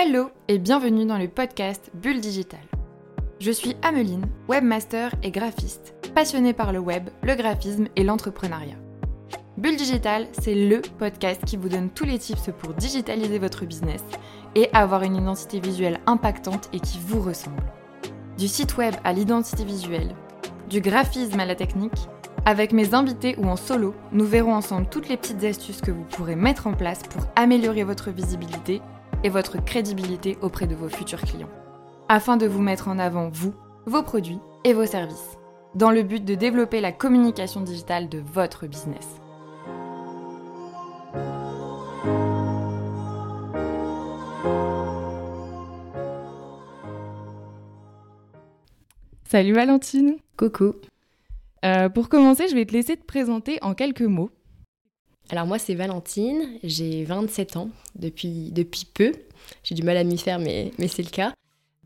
Hello et bienvenue dans le podcast Bulle Digital. Je suis Ameline, webmaster et graphiste, passionnée par le web, le graphisme et l'entrepreneuriat. Bulle Digital, c'est le podcast qui vous donne tous les tips pour digitaliser votre business et avoir une identité visuelle impactante et qui vous ressemble. Du site web à l'identité visuelle, du graphisme à la technique, avec mes invités ou en solo, nous verrons ensemble toutes les petites astuces que vous pourrez mettre en place pour améliorer votre visibilité et votre crédibilité auprès de vos futurs clients, afin de vous mettre en avant vous, vos produits et vos services, dans le but de développer la communication digitale de votre business. Salut Valentine Coucou euh, Pour commencer, je vais te laisser te présenter en quelques mots. Alors moi c'est Valentine, j'ai 27 ans depuis, depuis peu. J'ai du mal à m'y faire mais, mais c'est le cas.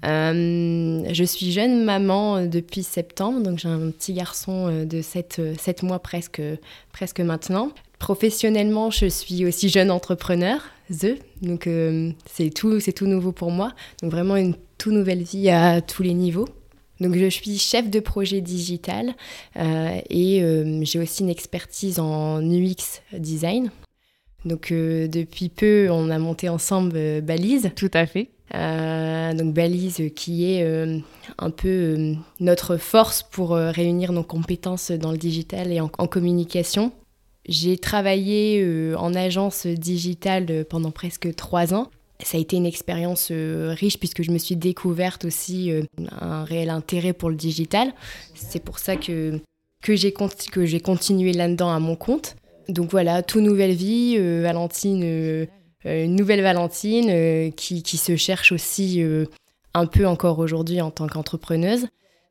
Euh, je suis jeune maman depuis septembre, donc j'ai un petit garçon euh, de 7, 7 mois presque, presque maintenant. Professionnellement, je suis aussi jeune entrepreneur, The, donc c'est tout, tout nouveau pour moi. Donc vraiment une toute nouvelle vie à tous les niveaux. Donc je suis chef de projet digital euh, et euh, j'ai aussi une expertise en UX design. Donc euh, depuis peu, on a monté ensemble Balise. Tout à fait. donc Balise qui est un peu notre force pour réunir nos compétences dans le digital et en, en communication. J'ai travaillé en agence digitale pendant presque trois ans ça a été une expérience euh, riche puisque je me suis découverte aussi euh, un réel intérêt pour le digital. C'est pour ça que, que j'ai continué là-dedans à mon compte. Donc voilà, toute nouvelle vie, euh, Valentine, une nouvelle Valentine qui, qui, se cherche aussi un peu encore aujourd'hui en tant qu'entrepreneuse.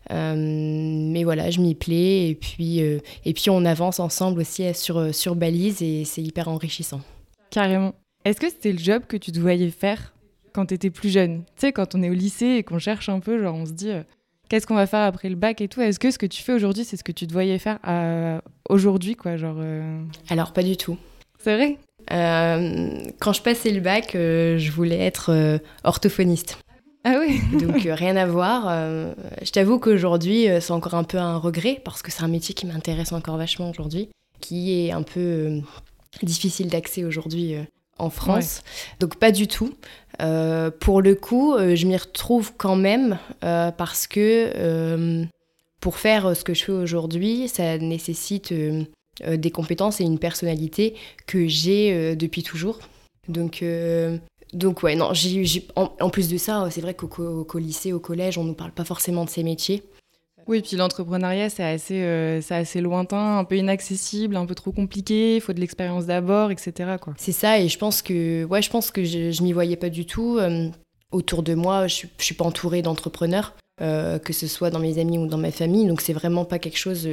mais voilà, je m'y plais et puis, et puis on avance ensemble aussi sur, sur Balise et c'est hyper enrichissant. Carrément. Est-ce que c'était le job que tu te voyais faire quand tu étais plus jeune? Tu sais, quand on est au lycée et qu'on cherche un peu, genre on se dit euh, qu'est-ce qu'on va faire après le bac et tout. Est-ce que ce que tu fais aujourd'hui, c'est ce que tu te voyais faire euh, aujourd'hui, quoi genre, euh? Alors, pas du tout. C'est vrai? Quand je passais le bac, je voulais être orthophoniste. Ah oui Donc rien à voir. je t'avoue qu'aujourd'hui, c'est encore un peu un regret parce que c'est un métier qui m'intéresse encore vachement aujourd'hui, qui est un peu difficile d'accès aujourd'hui en France. Donc pas du tout. Euh, pour le coup, euh, je m'y retrouve quand même euh, parce que pour faire ce que je fais aujourd'hui, ça nécessite des compétences et une personnalité que j'ai depuis toujours. Donc, donc ouais, non, en, plus de ça, c'est vrai qu'au lycée, au collège, on ne nous parle pas forcément de ces métiers. Oui, puis l'entrepreneuriat, c'est assez, euh, assez lointain, un peu inaccessible, un peu trop compliqué, il faut de l'expérience d'abord, etc. C'est ça, et je pense que, ouais, je pense que je, je m'y voyais pas du tout. Euh, autour de moi, je, ne suis pas entourée d'entrepreneurs, euh, que ce soit dans mes amis ou dans ma famille, donc c'est vraiment pas quelque chose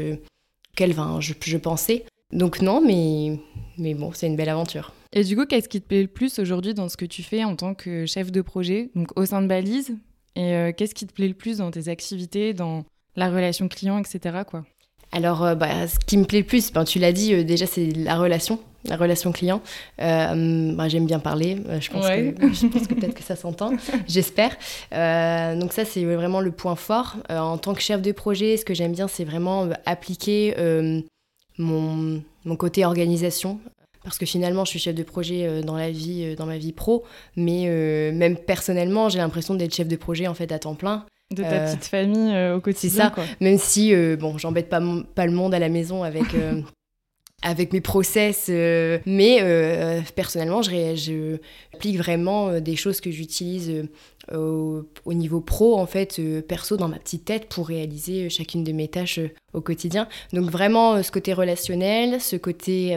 auquel je, je pensais. Donc non, mais, mais bon, c'est une belle aventure. Et du coup, qu'est-ce qui te plaît le plus aujourd'hui dans ce que tu fais en tant que chef de projet, donc au sein de Balise? Et qu'est-ce qui te plaît le plus dans tes activités, dans la relation client, etc. Quoi. Alors, euh, bah, ce qui me plaît le plus, ben, tu l'as dit, euh, déjà, c'est la relation, la relation client. Euh, bah, J'aime bien parler, je pense, que, que peut-être que ça s'entend, j'espère. donc ça, c'est vraiment le point fort. en tant que chef de projet, ce que j'aime bien, c'est vraiment appliquer mon, mon, côté organisation. Parce que finalement, je suis chef de projet dans la vie, dans ma vie pro, mais même personnellement, j'ai l'impression d'être chef de projet en fait à temps plein. De ta petite famille euh, au quotidien. C'est ça. Même si, euh, bon, j'embête pas, pas le monde à la maison avec, euh, avec mes process, mais personnellement, je, je applique vraiment des choses que j'utilise au, au, niveau pro, en fait, perso, dans ma petite tête pour réaliser chacune de mes tâches au quotidien. Donc vraiment, ce côté relationnel, ce côté,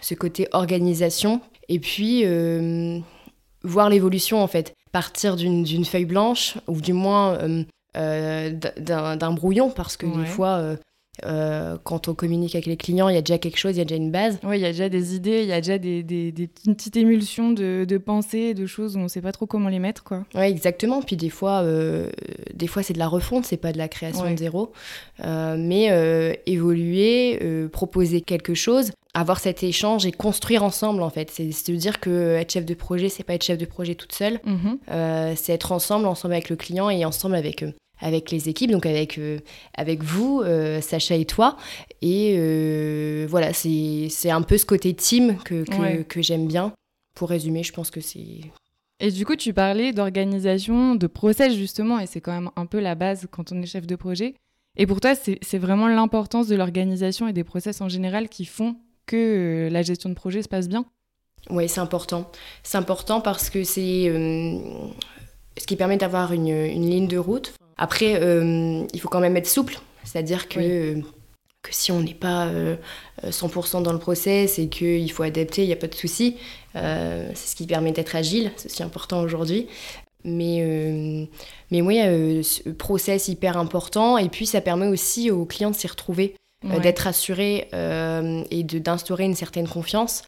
ce côté organisation, et puis voir l'évolution, en fait partir d'une feuille blanche, ou du moins euh, euh, d'un brouillon, parce que des fois, euh, quand on communique avec les clients, il y a déjà quelque chose, il y a déjà une base. Oui, il y a déjà des idées, il y a déjà des, des, des petites émulsions de, de, pensées, de choses où on ne sait pas trop comment les mettre. quoi. Oui, exactement. Puis des fois, des fois c'est de la refonte, c'est pas de la création de zéro. mais évoluer, proposer quelque chose avoir cet échange et construire ensemble en fait. C'est se dire que être chef de projet, c'est pas être chef de projet toute seule. Mhm. Euh, c'est être ensemble, ensemble avec le client et ensemble avec euh, avec les équipes, donc avec euh, avec vous, euh, Sacha et toi. Et euh, voilà, c'est un peu ce côté team que que, Ouais. que j'aime bien. Pour résumer, je pense que c'est Et du coup, tu parlais d'organisation, de process justement, et c'est quand même un peu la base quand on est chef de projet. Et pour toi, c'est vraiment l'importance de l'organisation et des process en général qui font que euh, la gestion de projet se passe bien Oui, c'est important. C'est important parce que c'est euh, ce qui permet d'avoir une, une ligne de route. Après, euh, il faut quand même être souple, c'est-à-dire que, Oui. que si on n'est pas euh, 100% dans le process et qu'il faut adapter, il n'y a pas de souci. C'est ce qui permet d'être agile, c'est aussi important aujourd'hui. Mais, euh, mais oui, euh, ce process hyper important. Et puis, ça permet aussi aux clients de s'y retrouver Ouais. d'être assuré euh, et de- d'instaurer une certaine confiance.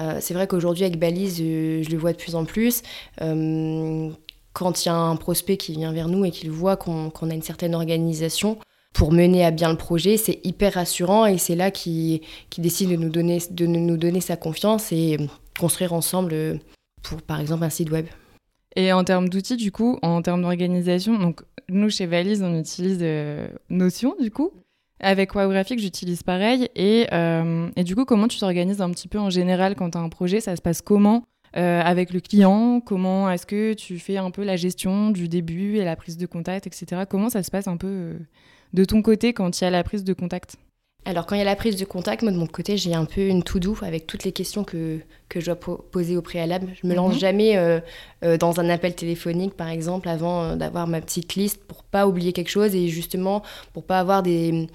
Euh, c'est vrai qu'aujourd'hui, avec Balise, euh, je le vois de plus en plus. Euh, quand il y a un prospect qui vient vers nous et qu'il voit qu'on a une certaine organisation pour mener à bien le projet, c'est hyper rassurant et c'est là qu'il décide de nous, donner, de nous donner sa confiance et euh, construire ensemble, euh, pour par exemple un site web. Et en termes d'outils, du coup, en termes d'organisation, donc nous chez Valise, on utilise euh, Notion, du coup? Avec Wow Graphic, j'utilise pareil. Et, euh, et du coup, comment tu t'organises un petit peu en général quand tu as un projet? Ça se passe comment euh, avec le client? Comment est-ce que tu fais un peu la gestion du début et la prise de contact, etc. Comment ça se passe un peu euh, de ton côté quand il y a la prise de contact? Alors, quand il y a la prise de contact, moi de mon côté, j'ai un peu une to-do avec toutes les questions que, que je dois po- poser au préalable. Je me lance Mhm. jamais euh, euh, dans un appel téléphonique, par exemple, avant euh, d'avoir ma petite liste pour pas oublier quelque chose et justement pour pas avoir des,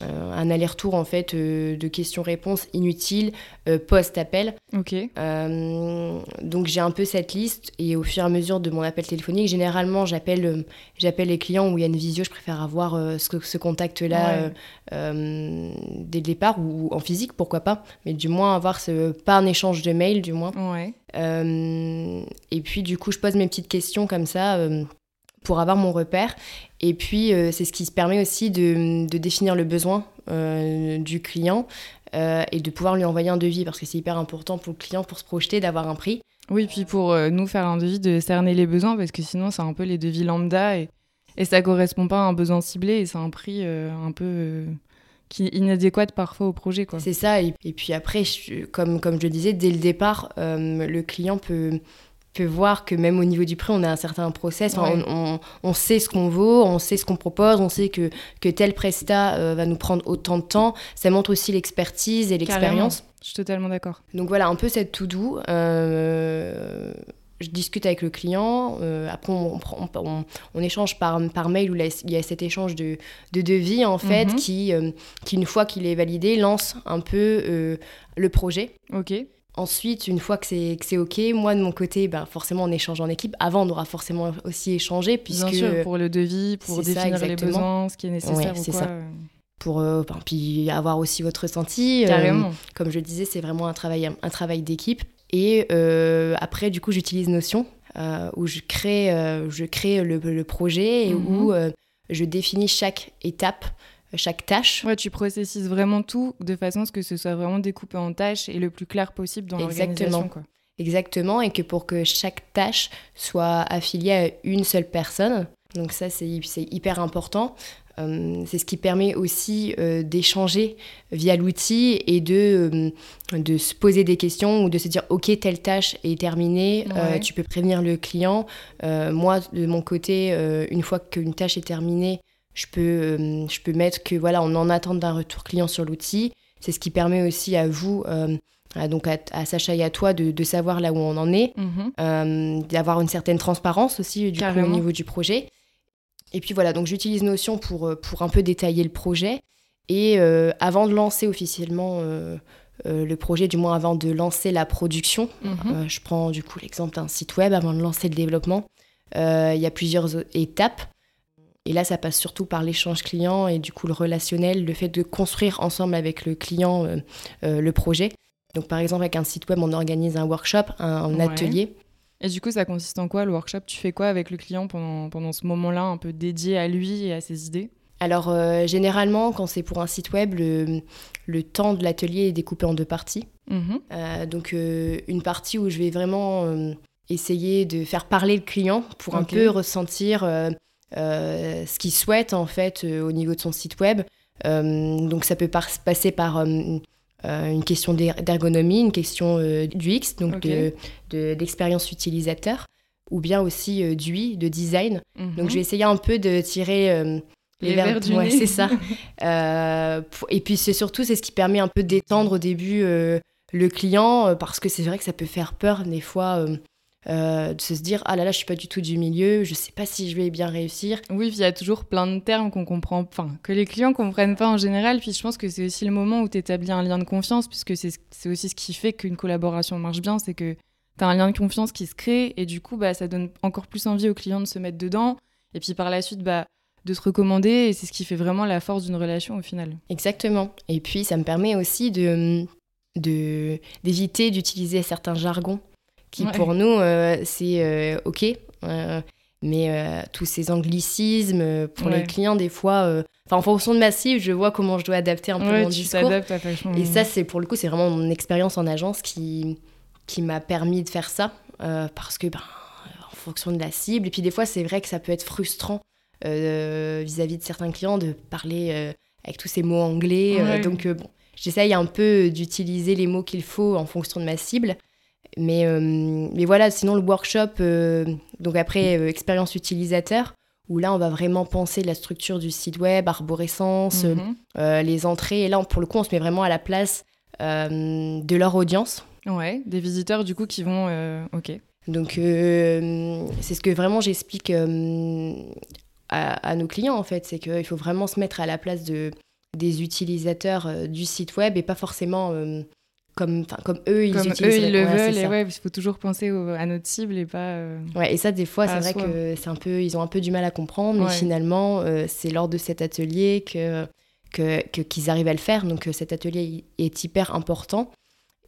un aller-retour en fait euh, de questions-réponses inutiles euh, post-appel. Ok. Euh, donc j'ai un peu cette liste et au fur et à mesure de mon appel téléphonique, généralement j'appelle euh, j'appelle les clients où il y a une visio, je préfère avoir euh, ce, ce contact-là Ouais. euh, euh, dès le départ ou en physique, pourquoi pas, mais du moins avoir ce, pas un échange de mail du moins. Ouais. Euh, et puis du coup je pose mes petites questions comme ça euh, pour avoir mon repère. Et puis euh, c'est ce qui se permet aussi de, de définir le besoin euh, du client euh, et de pouvoir lui envoyer un devis parce que c'est hyper important pour le client pour se projeter d'avoir un prix. Oui, puis pour nous faire un devis, de cerner les besoins, parce que sinon, c'est un peu les devis lambda et, et ça correspond pas à un besoin ciblé et c'est un prix euh, un peu euh, qui est inadéquat parfois au projet. Quoi. C'est ça. Et, et puis après, je- comme, comme je le disais, dès le départ, euh, le client peut, peut voir que même au niveau du prix, on a un certain process. Enfin, on, on- on sait ce qu'on vaut, on sait ce qu'on propose, on sait que, que tel prestat euh, va nous prendre autant de temps. Ça montre aussi l'expertise et l'expérience. Je suis totalement d'accord. Donc voilà, un peu cette tout doux. Euh, je discute avec le client, euh, après on, on échange par, par mail où là, il y a cet échange de, de devis en fait Mhm. qui, euh, qui, une fois qu'il est validé, lance un peu euh, le projet. Ok. Ensuite, une fois que c'est OK, moi de mon côté, ben, forcément on échange en équipe. Avant, on aura forcément aussi échangé puisque Bien sûr, pour le devis, pour c'est ça, définir les besoins, ce qui est nécessaire Ouais, ou c'est quoi. ça. euh, pour euh, ben, puis avoir aussi votre ressenti. euh, Carrément. Comme je disais, c'est vraiment un travail, un travail d'équipe. Et euh, après, du coup, j'utilise Notion, où je crée, je crée le, le projet et Mhm. où je définis chaque étape, chaque tâche. Ouais, tu processises vraiment tout de façon à ce que ce soit vraiment découpé en tâches et le plus clair possible dans l'organisation. Exactement. quoi. Exactement, et que pour que chaque tâche soit affiliée à une seule personne. Donc ça, c'est hy- c'est hyper important. Euh, c'est ce qui permet aussi euh, d'échanger via l'outil et de, euh, de se poser des questions ou de se dire, OK, telle tâche est terminée, Ouais. tu peux prévenir le client. Moi, de mon côté, une fois qu'une tâche est terminée, je peux, euh, je peux mettre que voilà, on en attente d'un retour client sur l'outil. C'est ce qui permet aussi à vous, euh, à- donc à, à Sacha et à toi, de, de savoir là où on en est, Mhm. euh, d'avoir une certaine transparence aussi du coup, au niveau du projet. Et puis voilà, donc j'utilise Notion pour, pour un peu détailler le projet. Et euh, avant de lancer officiellement le projet, du moins avant de lancer la production, Mhm. je prends du coup l'exemple d'un site web avant de lancer le développement. Il y a plusieurs étapes. Et là, ça passe surtout par l'échange client et du coup le relationnel, le fait de construire ensemble avec le client euh, euh, le projet. Donc par exemple, avec un site web, on organise un workshop, un, un Ouais. atelier. Et du coup, ça consiste en quoi le workshop? Tu fais quoi avec le client pendant, pendant ce moment-là, un peu dédié à lui et à ses idées? Alors, généralement, quand c'est pour un site web, le, temps de l'atelier est découpé en deux parties. Mhm. donc, une partie où je vais vraiment essayer de faire parler le client pour un peu ressentir ce qu'il souhaite, en fait, au niveau de son site web. donc, ça peut passer par euh, une question d'ergonomie, une question euh, d'UX, donc d'expérience utilisateur, ou bien aussi euh, d'UI, de design. Donc je vais mhm. essayer un peu de tirer les, verres du ouais, c'est ça. et puis c'est surtout c'est ce qui permet un peu d'étendre au début le client parce que c'est vrai que ça peut faire peur des fois euh, de se dire ah là là je suis pas du tout du milieu je sais pas si je vais bien réussir oui il y a toujours plein de termes qu'on comprend enfin que les clients comprennent pas en général puis je pense que c'est aussi le moment où tu établis un lien de confiance puisque c'est aussi ce qui fait qu'une collaboration marche bien c'est que tu as un lien de confiance qui se crée et du coup bah ça donne encore plus envie aux clients de se mettre dedans et puis par la suite bah de se recommander et c'est ce qui fait vraiment la force d'une relation au final. Exactement. Et puis ça me permet aussi de d'éviter d'utiliser certains jargons qui pour nous, euh, c'est euh, OK. Euh, mais tous ces anglicismes, pour les clients, des fois, en fonction de ma cible, je vois comment je dois adapter un peu mon discours. Et ça, c'est pour le coup, c'est vraiment mon expérience en agence qui, qui m'a permis de faire ça. parce que, ben, en fonction de la cible, et puis des fois, c'est vrai que ça peut être frustrant vis-à-vis de certains clients de parler avec tous ces mots anglais. donc, bon, j'essaye un peu d'utiliser les mots qu'il faut en fonction de ma cible. Mais, euh, mais voilà, sinon le workshop, euh, donc après euh, expérience utilisateur, où là on va vraiment penser la structure du site web, arborescence, mhm. les entrées. Et là, pour le coup, on se met vraiment à la place de leur audience. Ouais, des visiteurs du coup qui vont. ok. Donc c'est ce que vraiment j'explique à, à, nos clients en fait, c'est qu'il faut vraiment se mettre à la place de, des utilisateurs du site web et pas forcément comme, comme eux, ils comme eux, ils le veulent. Et ouais, il faut toujours penser à notre cible et pas. Euh, ouais, et ça, des fois, c'est vrai que c'est un peu, ils ont un peu du mal à comprendre, mais finalement, euh, c'est lors de cet atelier que qu'ils que, qu'ils arrivent à le faire. Donc, euh, cet atelier est hyper important.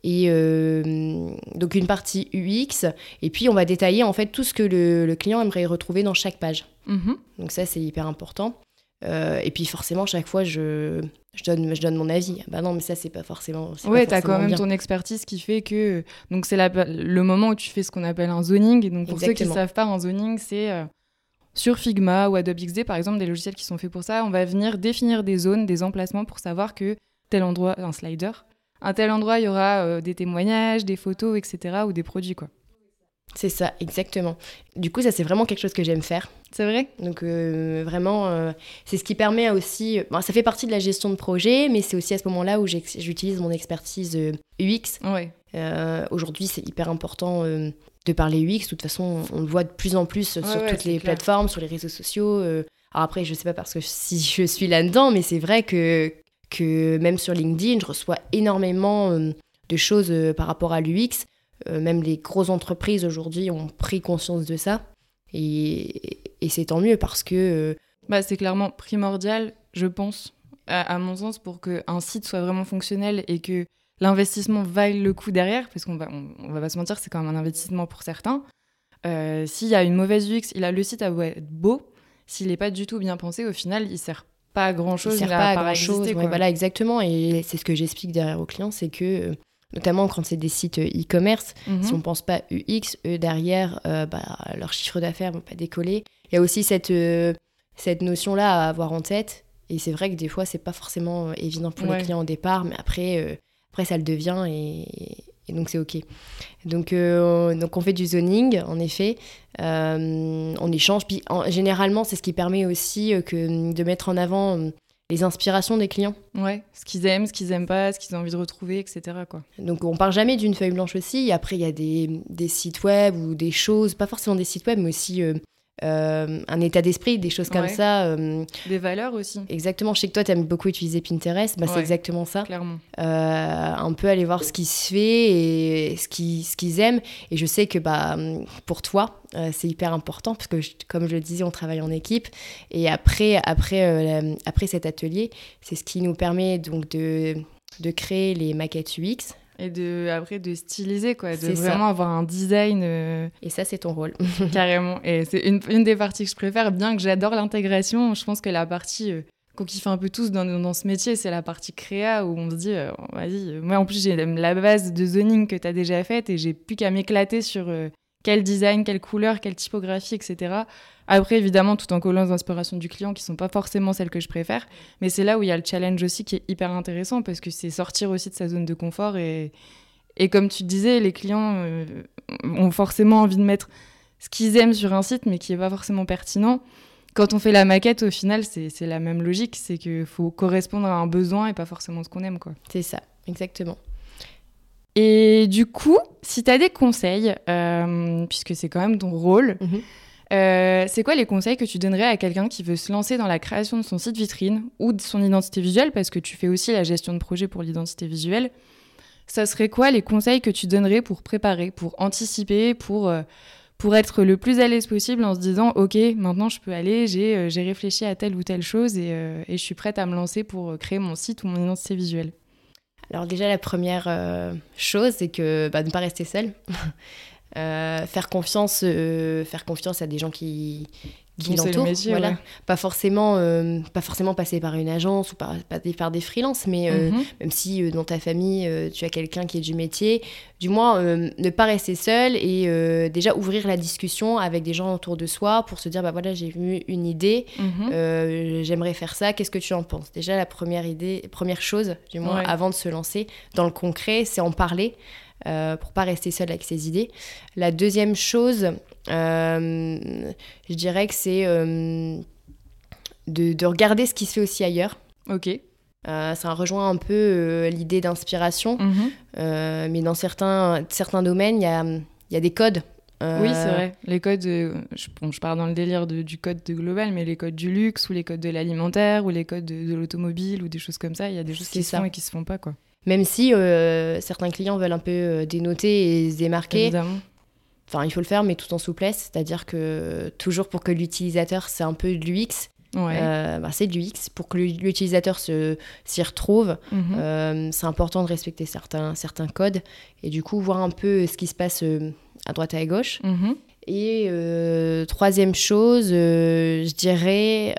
Et donc, une partie UX. Et puis, on va détailler en fait tout ce que le, le client aimerait retrouver dans chaque page. Mhm. Donc, ça, c'est hyper important. et puis, forcément, chaque fois, je je donne, je donne mon avis. Bah non, mais ça, c'est pas forcément. Ouais, t'as quand même ton expertise qui fait que. Donc, c'est le moment où tu fais ce qu'on appelle un zoning. Et donc, pour ceux qui ne savent pas, un zoning, c'est euh, sur Figma ou Adobe XD, par exemple, des logiciels qui sont faits pour ça. On va venir définir des zones, des emplacements pour savoir que tel endroit, un slider, un tel endroit, il y aura euh, des témoignages, des photos, etc. ou des produits, quoi. C'est ça, exactement. Du coup, ça, c'est vraiment quelque chose que j'aime faire. C'est vrai? Donc, euh, vraiment, euh, c'est ce qui permet aussi. Bon, ça fait partie de la gestion de projet, mais c'est aussi à ce moment-là où j'utilise mon expertise UX. Euh. Aujourd'hui, c'est hyper important de parler UX. De toute façon, on le voit de plus en plus sur toutes les plateformes, sur les réseaux sociaux. Alors après, je sais pas parce que si je suis là-dedans, mais c'est vrai que, que même sur LinkedIn, je reçois énormément de choses par rapport à l'UX. Euh, même les grosses entreprises aujourd'hui ont pris conscience de ça. Et, c'est tant mieux parce que... Euh, bah, c'est clairement primordial, je pense, à, mon sens, pour qu'un site soit vraiment fonctionnel et que l'investissement vaille le coup derrière, parce qu'on va, on, va pas se mentir, c'est quand même un investissement pour certains. Euh, s'il y a une mauvaise UX, il a le site à être beau, s'il n'est pas du tout bien pensé, au final, il sert pas à grand chose. Il sert pas à grand chose. voilà, exactement. Et c'est ce que j'explique derrière aux clients, c'est que notamment quand c'est des sites euh, e-commerce. Mhm. Si on pense pas UX, eux derrière, euh, bah, leur chiffre d'affaires vont pas décoller. Il y a aussi cette, euh, cette notion-là à avoir en tête. Et c'est vrai que des fois, c'est pas forcément évident pour les clients au départ, mais après, après ça le devient et, donc c'est OK. Donc, donc on fait du zoning, en effet. on échange. Puis généralement, c'est ce qui permet aussi que, de mettre en avant les inspirations des clients. Ouais, ce qu'ils aiment, ce qu'ils aiment pas, ce qu'ils ont envie de retrouver, etc. Quoi. Donc on part jamais d'une feuille blanche aussi. Après, il y a des, des, sites web ou des choses, pas forcément des sites web, mais aussi euh, euh, un état d'esprit, des choses comme ça. Euh, des valeurs aussi. Exactement. Je sais que toi, tu aimes beaucoup utiliser Pinterest. Bah, C'est exactement ça. Clairement. un peu aller voir ce qui se fait et ce qu'ils ce qu'ils aiment. Et je sais que bah, pour toi, c'est hyper important parce que, comme je le disais, on travaille en équipe. Et après, après, après cet atelier, c'est ce qui nous permet donc de, de créer les maquettes UX et de après de styliser quoi de vraiment avoir un design euh, et ça c'est ton rôle. carrément. Et c'est une, une, des parties que je préfère bien que j'adore l'intégration. Je pense que la partie euh, qu'on kiffe un peu tous dans, dans ce métier, c'est la partie créa où on se dit, euh, vas-y, moi en plus j'ai la base de zoning que tu as déjà faite et j'ai plus qu'à m'éclater sur quel design, quelle couleur, quelle typographie, etc. Après, évidemment, tout en collant les inspirations du client qui sont pas forcément celles que je préfère, mais c'est là où il y a le challenge aussi qui est hyper intéressant parce que c'est sortir aussi de sa zone de confort et, comme tu disais, les clients euh, ont forcément envie de mettre ce qu'ils aiment sur un site mais qui est pas forcément pertinent quand on fait la maquette, au final, c'est la même logique. C'est qu'il faut correspondre à un besoin et pas forcément ce qu'on aime. C'est ça, exactement. Et du coup, si tu as des conseils, euh, puisque c'est quand même ton rôle, mhm. euh, c'est quoi les conseils que tu donnerais à quelqu'un qui veut se lancer dans la création de son site vitrine ou de son identité visuelle, parce que tu fais aussi la gestion de projet pour l'identité visuelle. Ça serait quoi les conseils que tu donnerais pour préparer, pour anticiper, pour... Euh, pour être le plus à l'aise possible en se disant ok maintenant je peux aller j'ai réfléchi à telle ou telle chose et, et, je suis prête à me lancer pour créer mon site ou mon identité visuelle? Alors déjà la première chose c'est que bah, ne pas rester seul. Faire confiance faire confiance à des gens qui qui l'entourent. Voilà. Pas, forcément, euh, pas forcément passer par une agence ou par, par des freelances, mais euh, mhm. même si euh, dans ta famille, tu as quelqu'un qui est du métier, du moins, ne pas rester seul et déjà ouvrir la discussion avec des gens autour de soi pour se dire, bah voilà, j'ai vu une idée, mhm. j'aimerais faire ça, qu'est-ce que tu en penses? Déjà, la première idée, première chose, du moins, avant de se lancer dans le concret, c'est en parler. Euh, pour pas rester seul avec ses idées. La deuxième chose, euh, je dirais que c'est euh, de, regarder ce qui se fait aussi ailleurs. Ok. ça rejoint un peu l'idée d'inspiration, mhm. mais dans certains, certains domaines, il y a, y a, des codes. Oui, c'est vrai. Les codes, je, je, pars dans le délire du code de global, mais les codes du luxe ou les codes de l'alimentaire ou les codes de, l'automobile ou des choses comme ça, il y a des choses qui se font et qui se font pas, quoi. Même si euh, certains clients veulent un peu euh, dénoter et se démarquer. Évidemment. Enfin, il faut le faire, mais tout en souplesse. C'est-à-dire que toujours pour que l'utilisateur, c'est un peu de l'UX. Euh, bah, c'est de l'UX. Pour que l'utilisateur s'y retrouve, mhm. c'est important de respecter certains, certains codes et du coup voir un peu ce qui se passe à droite et à gauche. Mhm. Et troisième chose, je dirais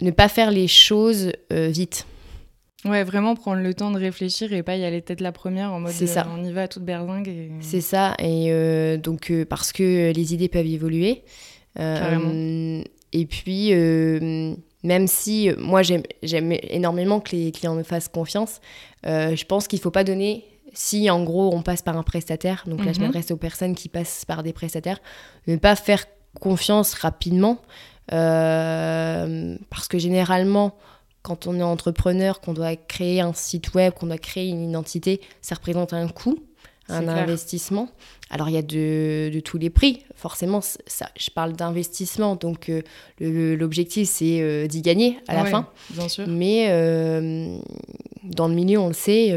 ne pas faire les choses vite. Ouais, vraiment prendre le temps de réfléchir et pas y aller tête la première en mode ça. Euh, on y va à toute berzingue. Et... C'est ça, et euh, donc euh, parce que les idées peuvent évoluer. et puis, même si moi j'aime, j'aime énormément que les clients me fassent confiance, je pense qu'il ne faut pas donner si en gros on passe par un prestataire, donc là je mhm. m'adresse aux personnes qui passent par des prestataires, ne pas faire confiance rapidement, parce que généralement quand on est entrepreneur, qu'on doit créer un site web, qu'on doit créer une identité, ça représente un coût, un investissement. Alors il y a de, tous les prix, forcément, ça, je parle d'investissement, donc euh, l'objectif c'est euh, d'y gagner à la fin. Bien sûr. Mais euh, dans le milieu, on le sait,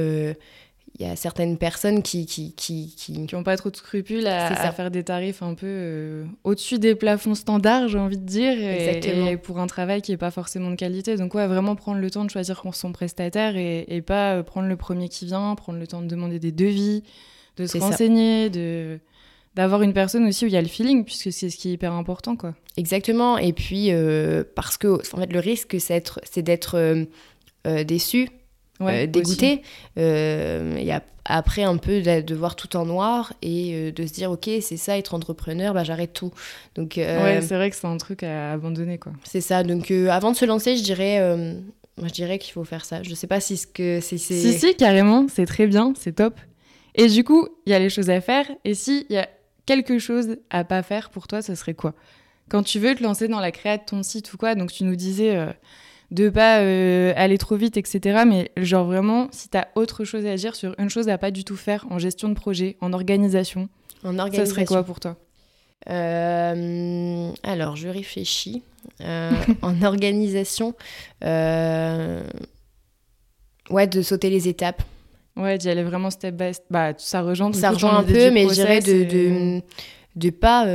y a certaines personnes qui qui qui qui, qui ont pas trop de scrupules à, faire des tarifs un peu euh, au-dessus des plafonds standards j'ai envie de dire et, pour un travail qui est pas forcément de qualité. Donc ouais vraiment prendre le temps de choisir son prestataire et, et pas euh, prendre le premier qui vient prendre le temps de demander des devis de se renseigner de d'avoir une personne aussi où il y a le feeling puisque c'est ce qui est hyper important quoi. Exactement. Et puis euh, parce que en fait le risque c'est d'être déçu ouais, euh, dégoûté. Euh, et après, un peu de, voir tout en noir et euh, de se dire, OK, c'est ça, être entrepreneur, bah, j'arrête tout. Donc, ouais, c'est vrai que c'est un truc à abandonner. quoi. C'est ça. Donc, avant de se lancer, je dirais, moi, je dirais qu'il faut faire ça. Je sais pas si ce que c'est. Si, si, carrément, c'est très bien, c'est top. Et du coup, il y a les choses à faire. Et s'il y a quelque chose à pas faire pour toi, ce serait quoi? Quand tu veux te lancer dans la création de ton site ou quoi, donc tu nous disais de pas euh, aller trop vite, etc. Mais genre vraiment, si tu as autre chose à dire sur une chose à pas du tout faire en gestion de projet, en organisation, en organisation. ça serait quoi pour toi? Euh, alors, je réfléchis. Euh, en organisation, ouais, de sauter les étapes. Ouais, d'y aller vraiment step by step. Bah, ça rejoint, ça rejoint un peu, mais je dirais de, de, de, pas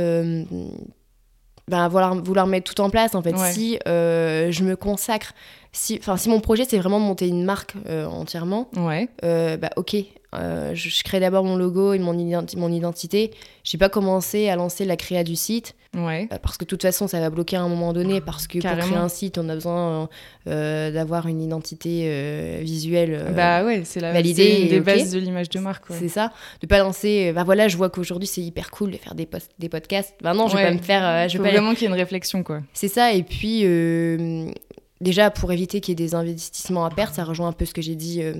ben, vouloir, vouloir mettre tout en place. En fait, si euh, je me consacre, si, si mon projet c'est vraiment de monter une marque euh, entièrement, ouais. Euh, bah, ok, Euh, je, crée d'abord mon logo et mon, mon identité. J'ai pas commencé à lancer la créa du site. Ouais. Euh, parce que de toute façon, ça va bloquer à un moment donné. Parce que pour créer un site, on a besoin euh, d'avoir une identité visuelle bah ouais, c'est la validée. Une des bases de l'image de marque. C'est ça. De pas lancer. Bah voilà, je vois qu'aujourd'hui, c'est hyper cool de faire des, des podcasts. Bah non, je vais pas me faire. je Faut vraiment qu'il y ait une réflexion, quoi. C'est ça. Et puis déjà pour éviter qu'il y ait des investissements à perte, ça rejoint un peu ce que j'ai dit euh,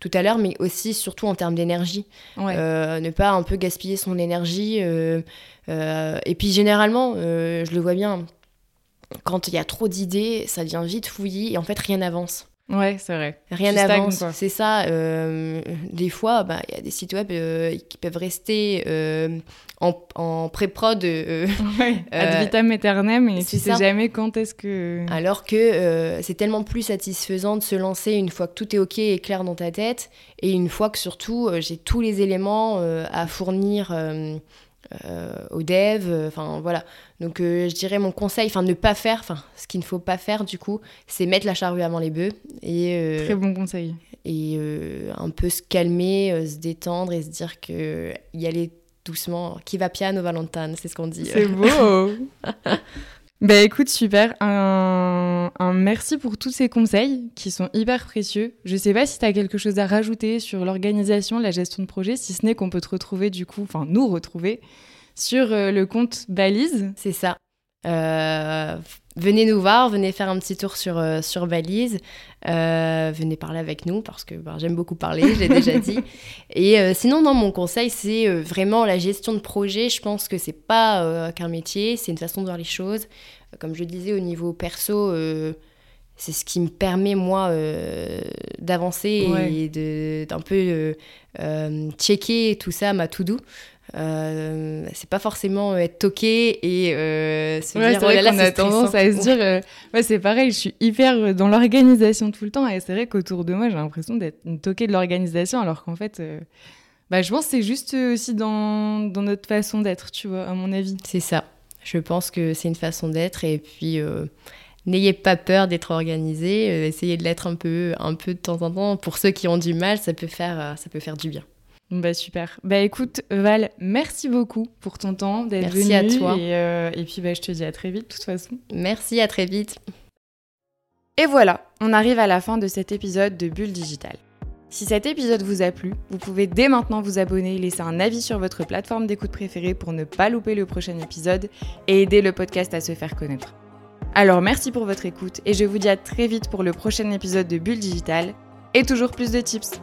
tout à l'heure, mais aussi surtout en termes d'énergie. Euh, ne pas un peu gaspiller son énergie. Euh, et puis généralement, je le vois bien, quand il y a trop d'idées, ça devient vite fouillis et en fait rien n'avance. Ouais, c'est vrai. Rien n'avance, c'est ça. des fois, bah, il y a des sites web qui peuvent rester en, pré-prod. Euh, ouais, ad euh, vitam aeternam, et tu sais jamais quand est-ce que. Alors que euh, c'est tellement plus satisfaisant de se lancer une fois que tout est OK et clair dans ta tête, et une fois que surtout j'ai tous les éléments à fournir. Aux devs, enfin voilà. Donc je dirais mon conseil, enfin ne pas faire, enfin ce qu'il ne faut pas faire du coup, c'est mettre la charrue avant les bœufs et très bon conseil. Et un peu se calmer, se détendre et se dire que y aller doucement. Qui va piano Valentin, c'est ce qu'on dit. C'est beau Bah écoute, super. Un, merci pour tous ces conseils qui sont hyper précieux. Je sais pas si tu as quelque chose à rajouter sur l'organisation, la gestion de projet, si ce n'est qu'on peut te retrouver du coup, enfin nous retrouver sur euh, le compte Balise. C'est ça. Euh, venez nous voir, venez faire un petit tour sur, euh, sur Valise, euh, venez parler avec nous parce que ben, j'aime beaucoup parler, je l'ai déjà dit. Et sinon, non, mon conseil, c'est vraiment la gestion de projet. Je pense que c'est pas qu'un métier, c'est une façon de voir les choses. Comme je disais, au niveau perso, c'est ce qui me permet, moi, d'avancer et d'un peu checker tout ça, ma to-do. Euh, c'est pas forcément euh, être toqué et euh, se dire oh là là, a tendance à se dire ouais c'est pareil je suis hyper dans l'organisation tout le temps et c'est vrai qu'autour de moi j'ai l'impression d'être une toquée de l'organisation alors qu'en fait bah, je pense que c'est juste aussi dans, dans notre façon d'être tu vois à mon avis c'est ça je pense que c'est une façon d'être et puis N'ayez pas peur d'être organisé, essayez de l'être un peu, un peu de temps en temps. Pour ceux qui ont du mal, ça peut faire, ça peut faire du bien. Bah super. Bah écoute Val, merci beaucoup pour ton temps d'être venue. Merci à toi. Et, euh, et puis bah, je te dis à très vite de toute façon. Merci, à très vite. Et voilà, on arrive à la fin de cet épisode de Bulle Digital. Si cet épisode vous a plu, vous pouvez dès maintenant vous abonner et laisser un avis sur votre plateforme d'écoute préférée pour ne pas louper le prochain épisode et aider le podcast à se faire connaître. Alors merci pour votre écoute et je vous dis à très vite pour le prochain épisode de Bulle Digital et toujours plus de tips.